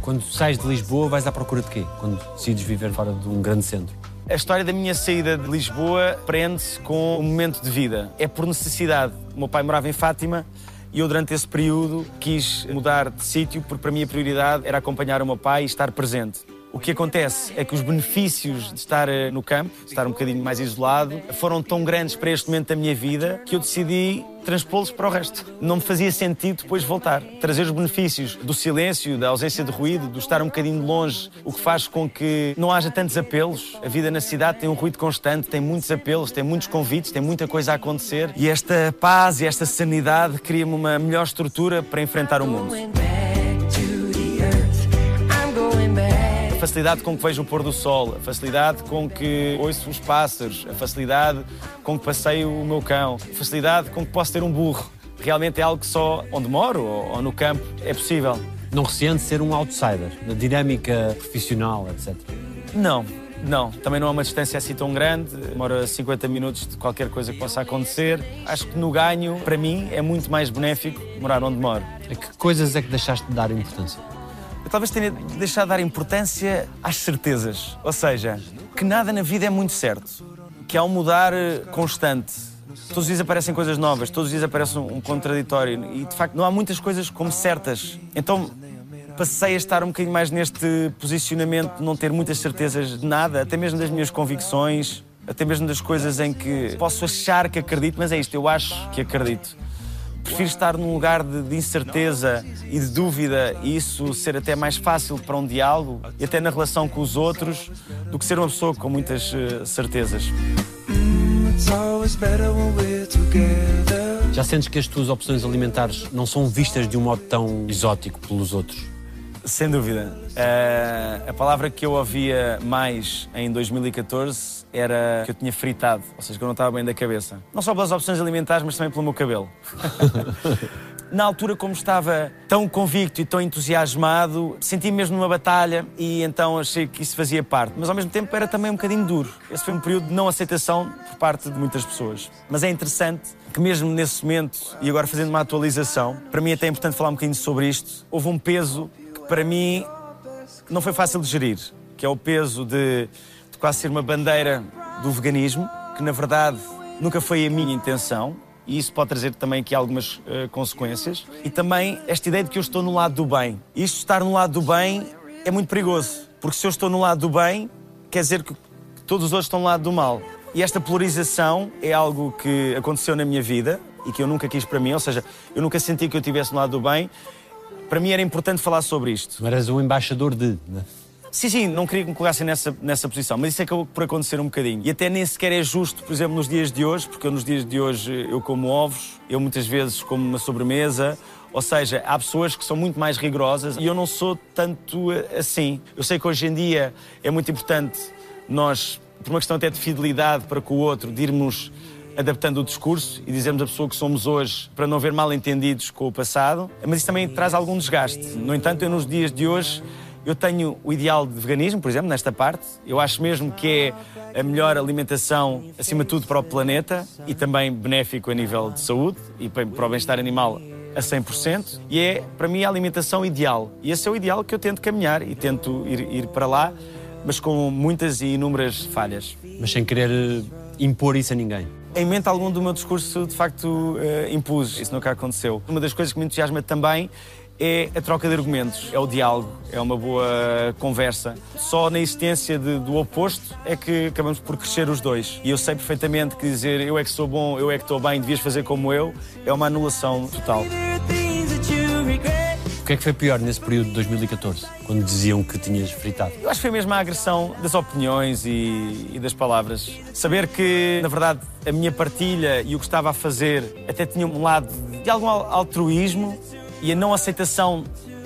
Quando sais de Lisboa, vais à procura de quê? Quando decides viver fora de um grande centro? A história da minha saída de Lisboa prende-se com o momento de vida. É por necessidade. O meu pai morava em Fátima e eu, durante esse período, quis mudar de sítio porque, para mim, a prioridade era acompanhar o meu pai e estar presente. O que acontece é que os benefícios de estar eh, no campo, de estar um bocadinho mais isolado, foram tão grandes para este momento da minha vida que eu decidi transpô-los para o resto. Não me fazia sentido depois voltar. Trazer os benefícios do silêncio, da ausência de ruído, do estar um bocadinho longe, o que faz com que não haja tantos apelos. A vida na cidade tem um ruído constante, tem muitos apelos, tem muitos convites, tem muita coisa a acontecer. E esta paz e esta sanidade cria-me uma melhor estrutura para enfrentar o mundo. Facilidade com que vejo o pôr do sol, a facilidade com que ouço os pássaros, a facilidade com que passeio o meu cão, a facilidade com que posso ter um burro. Realmente é algo que só onde moro ou, no campo é possível. Não receando ser um outsider na dinâmica profissional, etc. Não, não. Também não é uma distância assim tão grande. Demora 50 minutos de qualquer coisa que possa acontecer. Acho que no ganho, para mim, é muito mais benéfico morar onde moro. A que coisas é que deixaste de dar importância? Talvez tenha deixado de dar importância às certezas. Ou seja, que nada na vida é muito certo. Que há um mudar eh, constante. Todos os dias aparecem coisas novas, todos os dias aparece um contraditório e de facto não há muitas coisas como certas. Então passei a estar um bocadinho mais neste posicionamento de não ter muitas certezas de nada, até mesmo das minhas convicções, até mesmo das coisas em que posso achar que acredito, mas é isto, eu acho que acredito. Prefiro estar num lugar de, de incerteza e de dúvida e isso ser até mais fácil para um diálogo e até na relação com os outros do que ser uma pessoa com muitas uh, certezas. Já sentes que as tuas opções alimentares não são vistas de um modo tão exótico pelos outros? Sem dúvida. Uh, a palavra que eu ouvia mais em 2014 era que eu tinha fritado, ou seja, que eu não estava bem da cabeça. Não só pelas opções alimentares, mas também pelo meu cabelo. Na altura, como estava tão convicto e tão entusiasmado, senti-me mesmo numa batalha e então achei que isso fazia parte. Mas ao mesmo tempo era também um bocadinho duro. Esse foi um período de não aceitação por parte de muitas pessoas. Mas é interessante que mesmo nesse momento, e agora fazendo uma atualização, para mim é até importante falar um bocadinho sobre isto, houve um peso para mim não foi fácil de gerir, que é o peso de quase ser uma bandeira do veganismo, que na verdade nunca foi a minha intenção, e isso pode trazer também aqui algumas uh, consequências. E também esta ideia de que eu estou no lado do bem. Isto estar no lado do bem é muito perigoso, porque se eu estou no lado do bem, quer dizer que todos os outros estão no lado do mal. E esta polarização é algo que aconteceu na minha vida e que eu nunca quis para mim, ou seja, eu nunca senti que eu estivesse no lado do bem para mim era importante falar sobre isto. Não eras o embaixador de. Né? Sim, sim, não queria que me colocassem nessa, nessa posição, mas isso acabou por acontecer um bocadinho. E até nem sequer é justo, por exemplo, nos dias de hoje, porque eu, nos dias de hoje eu como ovos, eu muitas vezes como uma sobremesa, ou seja, há pessoas que são muito mais rigorosas e eu não sou tanto assim. Eu sei que hoje em dia é muito importante nós, por uma questão até de fidelidade para com o outro, de irmos adaptando o discurso e dizermos a pessoa que somos hoje para não haver mal entendidos com o passado, mas isso também traz algum desgaste. No entanto, eu nos dias de hoje eu tenho o ideal de veganismo, por exemplo, nesta parte. Eu acho mesmo que é a melhor alimentação, acima de tudo, para o planeta e também benéfico a nível de saúde e para o bem-estar animal a 100%. E é, para mim, a alimentação ideal. E esse é o ideal que eu tento caminhar e tento ir, ir para lá, mas com muitas e inúmeras falhas. Mas sem querer eh, impor isso a ninguém em mente algum do meu discurso, de facto, uh, impus. Isso nunca aconteceu. Uma das coisas que me entusiasma também é a troca de argumentos, é o diálogo, é uma boa conversa. Só na existência de, do oposto é que acabamos por crescer os dois. E eu sei perfeitamente que dizer eu é que sou bom, eu é que estou bem, devias fazer como eu, é uma anulação total. O que é que foi pior nesse período de 2014, quando diziam que tinhas fritado? Eu acho que foi mesmo a agressão das opiniões e, e, das palavras. Saber que, na verdade, a minha partilha e o que estava a fazer até tinha um lado de algum altruísmo e a não aceitação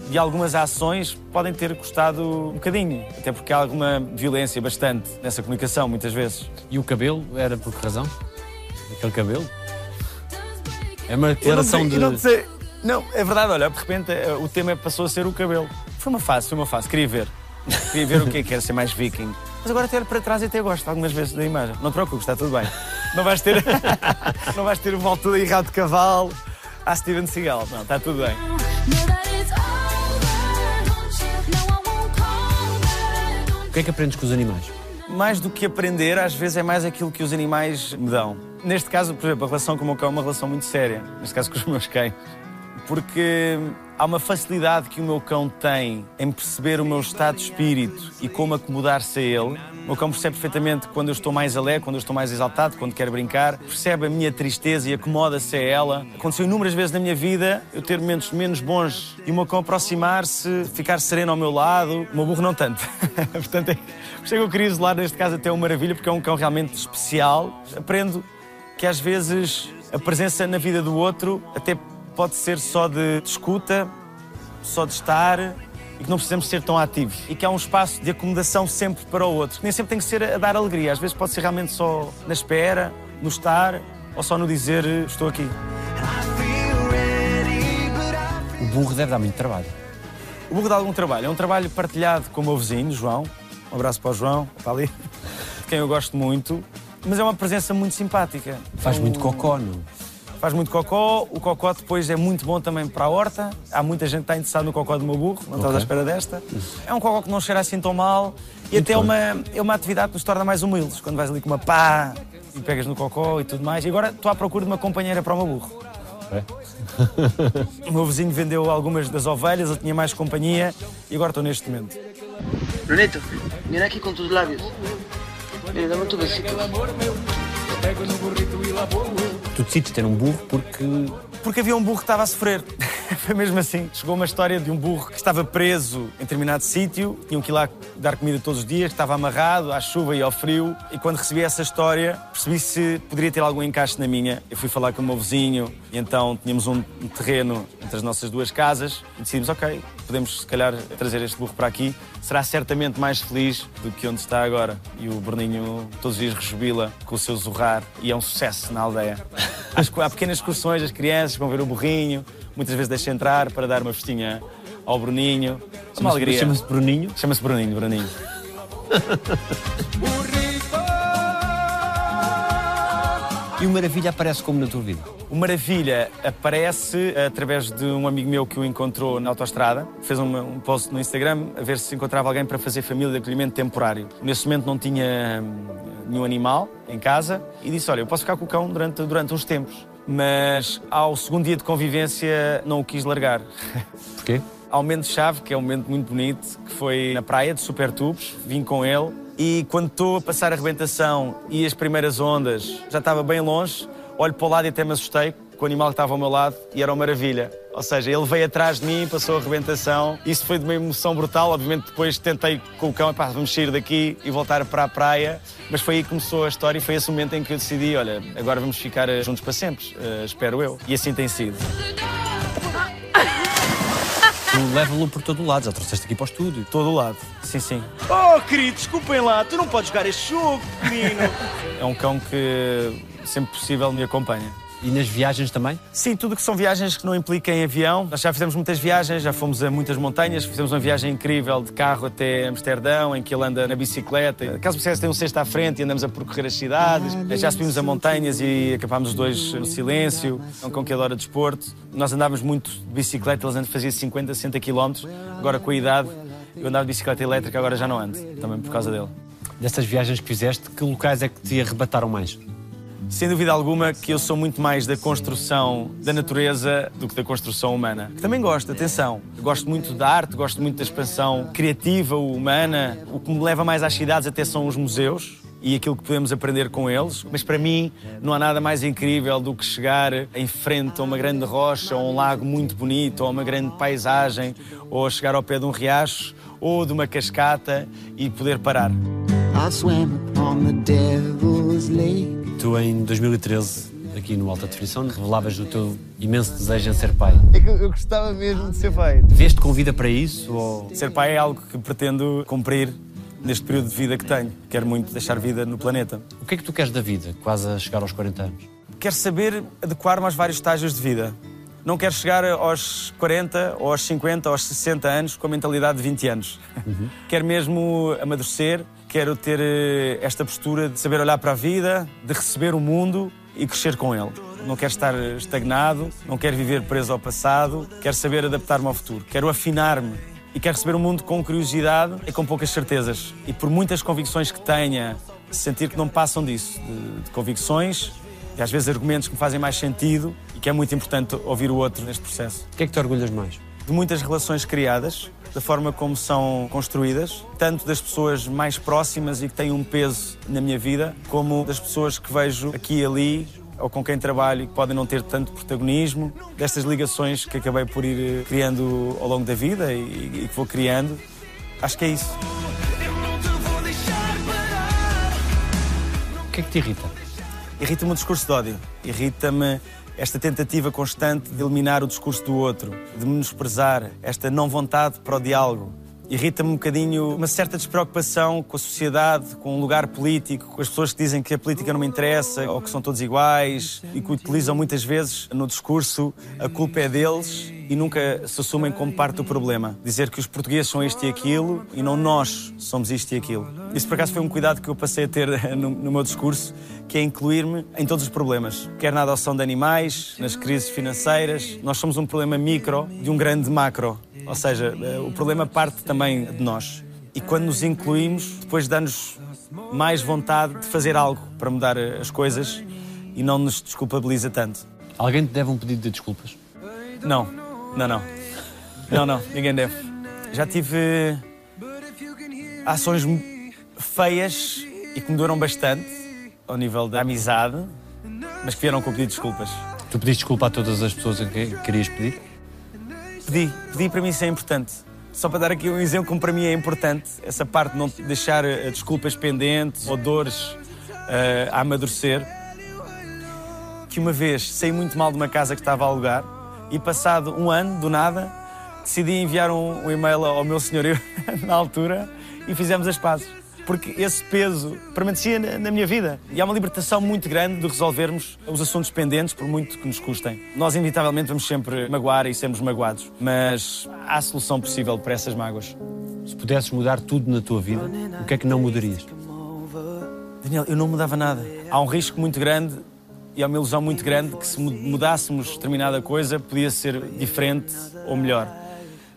de algumas ações podem ter custado um bocadinho, até porque há alguma violência bastante nessa comunicação, muitas vezes. E o cabelo era por que razão? Aquele cabelo? É uma declaração de. Não sei. Não, é verdade, olha, de repente eh, o tema passou a ser o cabelo. Foi uma fase, foi uma fase, queria ver. Queria ver o que é que era ser mais viking. Mas agora até para trás e até gosto algumas vezes da imagem. Não te preocupes, está tudo bem. Não vais ter, não vais ter o volta e rabo de cavalo à Steven Seagal. Não, está tudo bem. O que é que aprendes com os animais? Mais do que aprender, às vezes é mais aquilo que os animais me dão. Neste caso, por exemplo, a relação com o meu cão é uma relação muito séria. Neste caso, com os meus cães porque há uma facilidade que o meu cão tem em perceber o meu estado de espírito e como acomodar-se a ele. O meu cão percebe perfeitamente quando eu estou mais alegre, quando eu estou mais exaltado, quando quero brincar, percebe a minha tristeza e acomoda-se a ela. Aconteceu inúmeras vezes na minha vida eu ter momentos menos bons e o meu cão aproximar-se, ficar sereno ao meu lado. O meu burro não tanto. Portanto, é, é que eu queria isolar neste caso até uma maravilha, porque é um cão realmente especial. Aprendo que às vezes a presença na vida do outro até pode ser só de, de escuta, só de estar e que não precisamos ser tão ativos. E que há um espaço de acomodação sempre para o outro. Que nem sempre tem que ser a dar alegria. Às vezes pode ser realmente só na espera, no estar ou só no dizer estou aqui. O burro deve dar muito trabalho. O burro dá algum trabalho. É um trabalho partilhado com o meu vizinho, João. Um abraço para o João, está ali, de quem eu gosto muito. Mas é uma presença muito simpática. Faz muito cocó, não? Faz muito cocó. O cocó depois é muito bom também para a horta. Há muita gente que está interessada no cocó do meu burro, não estás à espera desta. É um cocó que não cheira assim tão mal e muito até é uma, é uma atividade que nos torna mais humildes. Quando vais ali com uma pá e pegas no cocó e tudo mais. E agora estou à procura de uma companheira para o meu burro. É? O meu vizinho vendeu algumas das ovelhas, eu tinha mais companhia e agora estou neste momento. Brunito, mira aquí con tus labios. Mira, dame tu besito. Tu decides ter um burro porque Porque havia um burro que estava a sofrer. Foi mesmo assim. Chegou uma história de um burro que estava preso em determinado sítio, tinham que ir lá dar comida todos os dias, estava amarrado à chuva e ao frio. E quando recebi essa história, percebi se poderia ter algum encaixe na minha. Eu fui falar com o meu vizinho e então tínhamos um terreno entre as nossas duas casas e decidimos, ok, podemos se calhar trazer este burro para aqui. Será certamente mais feliz do que onde está agora. E o Berninho todos os dias rejubila com o seu zurrar e é um sucesso na aldeia. Acho que há pequenas excursões, as crianças vão ver o burrinho, muitas vezes deixa entrar para dar uma festinha ao Bruninho. É uma alegria. Chama-se Bruninho. Chama-se Bruninho, Bruninho. E o Maravilha aparece como na tua vida? O Maravilha aparece através de um amigo meu que o encontrou na autoestrada. Fez um, post no Instagram a ver se encontrava alguém para fazer família de acolhimento temporário. Nesse momento não tinha hum, nenhum animal em casa e disse: Olha, eu posso ficar com o cão durante, durante uns tempos. Mas ao segundo dia de convivência não o quis largar. Porquê? Há um momento-chave, que é um momento muito bonito, que foi na praia de Supertubos. Vim com ele e quando estou a passar a arrebentação e as primeiras ondas, já estava bem longe, olho para o lado e até me assustei com o animal que estava ao meu lado e era uma maravilha. Ou seja, ele veio atrás de mim, passou a arrebentação. Isso foi de uma emoção brutal. Obviamente, depois tentei com o cão, pá, vamos sair daqui e voltar para a praia. Mas foi aí que começou a história e foi esse momento em que eu decidi: olha, agora vamos ficar eh, juntos para sempre, eh, espero eu. E assim tem sido. Tu leva-lo por todo o lado, já trouxeste aqui para o estúdio. Todo o lado. Sim, sim. Oh, querido, desculpem lá, tu não podes jogar este jogo, menino. É um cão que sempre possível me acompanha. E nas viagens também? Sim, tudo que são viagens que não impliquem avião. Nós já fizemos muitas viagens, já fomos a muitas montanhas, fizemos uma viagem incrível de carro até Amsterdão, em que ele anda na bicicleta. Caso você tem um cesto à frente e andamos a percorrer as cidades. Já subimos a montanhas e acampámos os dois no silêncio. Cão que adora desporto. Nós andávamos muito de bicicleta, eles antes faziam 50, 60 km. Agora, com a idade, eu andava de bicicleta elétrica, agora já não ando, também por causa dele. Dessas viagens que fizeste, que locais é que te arrebataram mais? Sem dúvida alguma que eu sou muito mais da construção da natureza do que da construção humana. Também gosto, atenção. Gosto muito da arte, gosto muito da expansão criativa, humana. O que me leva mais às cidades até são os museus e aquilo que podemos aprender com eles. Mas para mim não há nada mais incrível do que chegar em frente a uma grande rocha, ou um lago muito bonito, ou uma grande paisagem, ou chegar ao pé de um riacho ou de uma cascata e poder parar. I swam upon the devil's lake. Tu, em 2013, aqui no Alta Definição, revelavas o teu imenso desejo em ser pai. É que eu gostava mesmo de ser pai. Veste convida para isso? Ou... Ser pai é algo que pretendo cumprir neste período de vida que tenho. Quero muito deixar vida no planeta. O que é que tu queres da vida, quase a chegar aos 40 anos? Quero saber adequar-me aos vários estágios de vida. Não quero chegar aos 40, ou aos 50, ou aos 60 anos com a mentalidade de 20 anos. quero mesmo amadurecer, quero ter eh, esta postura de saber olhar para a vida, de receber o mundo e crescer com ele. Não quero estar estagnado, não quero viver preso ao passado, quero saber adaptar-me ao futuro, quero afinar-me e quero receber o mundo com curiosidade e com poucas certezas. E por muitas convicções que tenha, sentir que não passam disso, de, de convicções e às vezes argumentos que me fazem mais sentido e que é muito importante ouvir o outro neste processo. O que é que te orgulhas mais? De muitas relações criadas, da forma como são construídas, tanto das pessoas mais próximas e que têm um peso na minha vida, como das pessoas que vejo aqui e ali ou com quem trabalho e que podem não ter tanto protagonismo, destas ligações que acabei por ir eh, criando ao longo da vida e, e que vou criando. Acho que é isso. O que é que te irrita? Irrita-me o discurso de ódio. Irrita-me esta tentativa constante de eliminar o discurso do outro, de menosprezar, esta não vontade para o diálogo. Irrita-me um bocadinho uma certa despreocupação com a sociedade, com o lugar político, com as pessoas que dizem que a política não me interessa ou que são todos iguais e que utilizam muitas vezes no discurso a culpa é deles e nunca se assumem como parte do problema. Dizer que os portugueses são isto e aquilo e não nós somos isto e aquilo. Isso por acaso foi um cuidado que eu passei a ter no, no meu discurso, que é incluir-me em todos os problemas. Quer na adoção de animais, nas crises financeiras. Nós somos um problema micro de um grande macro. Ou seja, eh, o problema parte também de nós. E quando nos incluímos, depois dá-nos mais vontade de fazer algo para mudar eh, as coisas e não nos desculpabiliza tanto. Alguém te deve um pedido de desculpas? Não, não, não. Não, não, ninguém deve. Já tive ações feias e que me duram bastante ao nível da amizade, mas que vieram com pedido de desculpas. Tu pediste desculpa a todas as pessoas a quem querias pedir? Pedi, pedi para mim isso é importante. Só para dar aqui um exemplo como para mim é importante, essa parte de não deixar eh, desculpas pendentes ou dores eh, a amadurecer. Que uma vez saí muito mal de uma casa que estava a alugar e passado um ano, do nada, decidi enviar um, um e-mail ao meu senhorio na altura e fizemos as pazes. Porque esse peso permanecia na, na minha vida. E há uma libertação muito grande de resolvermos os assuntos pendentes, por muito que nos custem. Nós, inevitavelmente, vamos sempre magoar e sermos magoados. Mas há solução possível para essas mágoas. Se pudesses mudar tudo na tua vida, o que é que não mudarias? Daniel, eu não mudava nada. Há um risco muito grande e há uma ilusão muito grande que se mudássemos determinada coisa podia ser diferente ou melhor.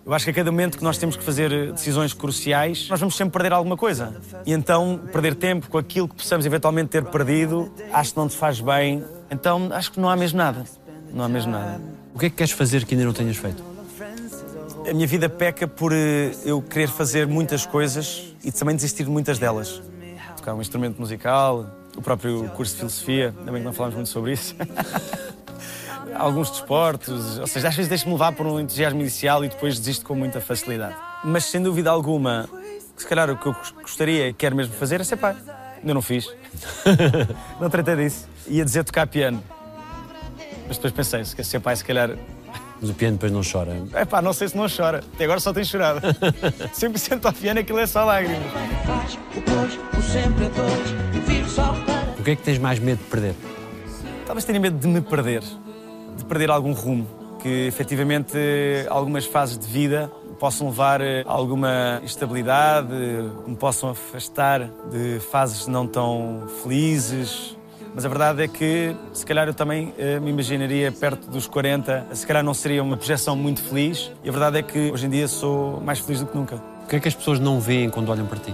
Eu acho que a cada momento que nós temos que fazer decisões cruciais, nós vamos sempre perder alguma coisa. E então, perder tempo com aquilo que possamos eventualmente ter perdido, acho que não nos faz bem. Então, acho que não há mesmo nada. Não há mesmo nada. O que é que queres fazer que ainda não tenhas feito? A minha vida peca por eh, eu querer fazer muitas coisas e também desistir de muitas delas. Tocar um instrumento musical, o próprio curso de filosofia, também que não falámos muito sobre isso. alguns desportos, ou seja, às vezes deixo-me levar por um entusiasmo inicial e depois desisto com muita facilidade. Mas sem dúvida alguma, se calhar o que eu gostaria, quero mesmo fazer é ser pai. Ainda não fiz. não tratei disso. Ia dizer tocar piano. Mas depois pensei, se quer ser pai, se calhar. Mas o piano depois não chora. É pá, não sei se não chora. Até agora só tem chorado. Sempre que sento ao piano aquilo é só lágrimas. O que é que tens mais medo de perder? Talvez tenha medo de me perder de perder algum rumo, que efetivamente algumas fases de vida possam levar a alguma instabilidade, me possam afastar de fases não tão felizes. Mas a verdade é que, se calhar, eu também eh, me imaginaria perto dos 40, se calhar não seria uma projeção muito feliz. E a verdade é que hoje em dia sou mais feliz do que nunca. O que é que as pessoas não veem quando olham para ti?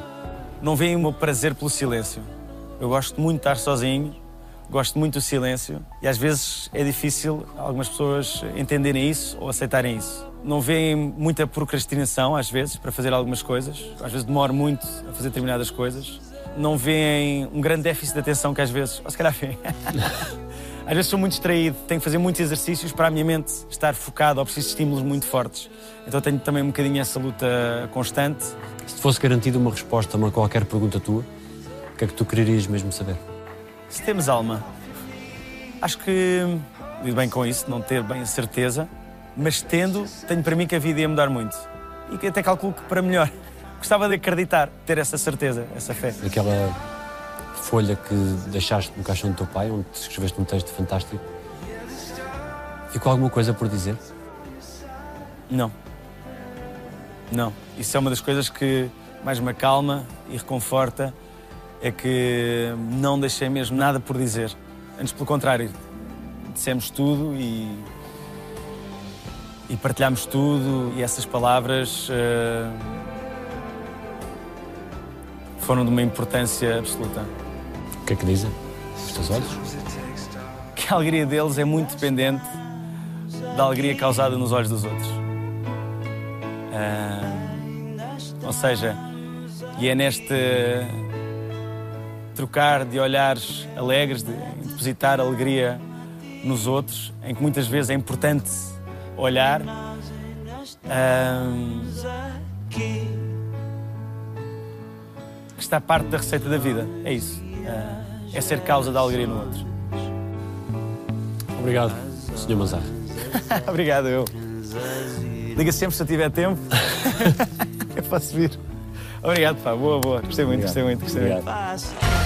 Não veem o meu prazer pelo silêncio. Eu gosto muito de estar sozinho, Gosto muito do silêncio e às vezes é difícil algumas pessoas entenderem isso ou aceitarem isso. Não veem muita procrastinação, às vezes, para fazer algumas coisas. Às vezes demoro muito a fazer determinadas coisas. Não veem um grande déficit de atenção que às vezes, ou se calhar veem. às vezes sou muito distraído, tenho que fazer muitos exercícios para a minha mente estar focada ou preciso de estímulos muito fortes. Então tenho também um bocadinho essa luta constante. Se fosse garantida uma resposta a qualquer pergunta tua, o que é que tu quererias mesmo saber? Se temos alma, acho que lido bem com isso, não ter bem a certeza, mas tendo, tenho para mim que a vida ia mudar muito. E que até calculo que para melhor. Gostava de acreditar, ter essa certeza, essa fé. Aquela folha que deixaste no caixão do teu pai, onde escreveste um texto fantástico, ficou alguma coisa por dizer? Não. Não. Isso é uma das coisas que mais me acalma e reconforta é que não deixei mesmo nada por dizer. Antes, pelo contrário, dissemos tudo e, e partilhámos tudo e essas palavras uh, foram de uma importância absoluta. O que é que dizem os teus olhos? Que a alegria deles é muito dependente da alegria causada nos olhos dos outros. Uh, ou seja, e é neste trocar de olhares alegres, de depositar alegria nos outros, em que muitas vezes é importante olhar. Um, que está parte da receita da vida. É isso. Uh, é ser causa da alegria no outro. Obrigado, Sr. Mazar. Obrigado, eu. Liga sempre se eu tiver tempo. eu posso vir. Obrigado, pá. Boa, boa. Gostei muito, Obrigado. gostei muito, gostei Obrigado. muito.